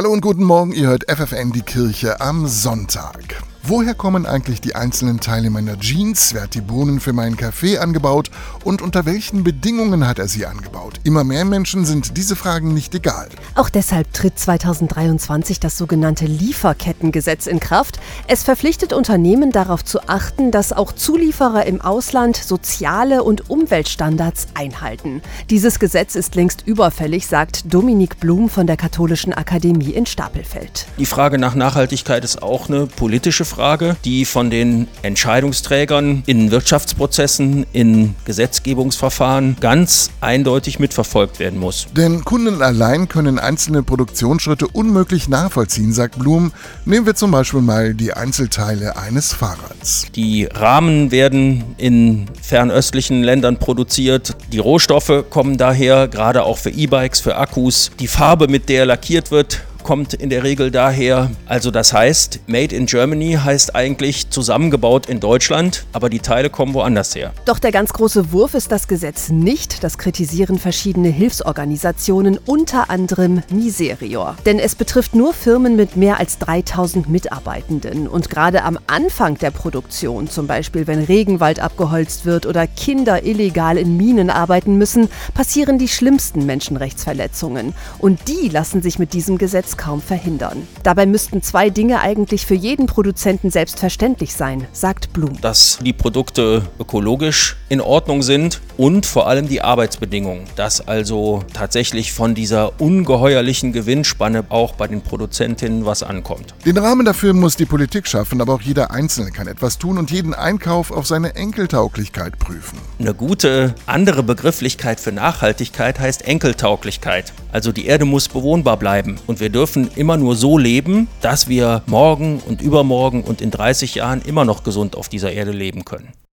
Hallo und guten Morgen, ihr hört FFN die Kirche am Sonntag. Woher kommen eigentlich die einzelnen Teile meiner Jeans? Wer hat die Bohnen für meinen Kaffee angebaut? Und unter welchen Bedingungen hat er sie angebaut? Immer mehr Menschen sind diese Fragen nicht egal. Auch deshalb tritt 2023 das sogenannte Lieferkettengesetz in Kraft. Es verpflichtet Unternehmen darauf zu achten, dass auch Zulieferer im Ausland soziale und Umweltstandards einhalten. Dieses Gesetz ist längst überfällig, sagt Dominik Blum von der Katholischen Akademie in Stapelfeld. Die Frage nach Nachhaltigkeit ist auch eine politische Frage, die von den Entscheidungsträgern in Wirtschaftsprozessen, in Gesetzgebungsverfahren ganz eindeutig mitverfolgt werden muss. Denn Kunden allein können einzelne Produktionsschritte unmöglich nachvollziehen, sagt Blum. Nehmen wir zum Beispiel mal die Einzelteile eines Fahrrads. Die Rahmen werden in fernöstlichen Ländern produziert. Die Rohstoffe kommen daher, gerade auch für E-Bikes, für Akkus. Die Farbe, mit der lackiert wird, kommt in der Regel daher, also das heißt, Made in Germany heißt eigentlich zusammengebaut in Deutschland, aber die Teile kommen woanders her. Doch der ganz große Wurf ist das Gesetz nicht, das kritisieren verschiedene Hilfsorganisationen, unter anderem Miserior. Denn es betrifft nur Firmen mit mehr als 3000 Mitarbeitenden. Und gerade am Anfang der Produktion, zum Beispiel wenn Regenwald abgeholzt wird oder Kinder illegal in Minen arbeiten müssen, passieren die schlimmsten Menschenrechtsverletzungen. Und die lassen sich mit diesem Gesetz kaum verhindern. Dabei müssten zwei Dinge eigentlich für jeden Produzenten selbstverständlich sein, sagt Blum. Dass die Produkte ökologisch in Ordnung sind und vor allem die Arbeitsbedingungen. Dass also tatsächlich von dieser ungeheuerlichen Gewinnspanne auch bei den Produzentinnen was ankommt. Den Rahmen dafür muss die Politik schaffen, aber auch jeder Einzelne kann etwas tun und jeden Einkauf auf seine Enkeltauglichkeit prüfen. Eine gute andere Begrifflichkeit für Nachhaltigkeit heißt Enkeltauglichkeit. Also die Erde muss bewohnbar bleiben und wir dürfen immer nur so leben, dass wir morgen und übermorgen und in 30 Jahren immer noch gesund auf dieser Erde leben können.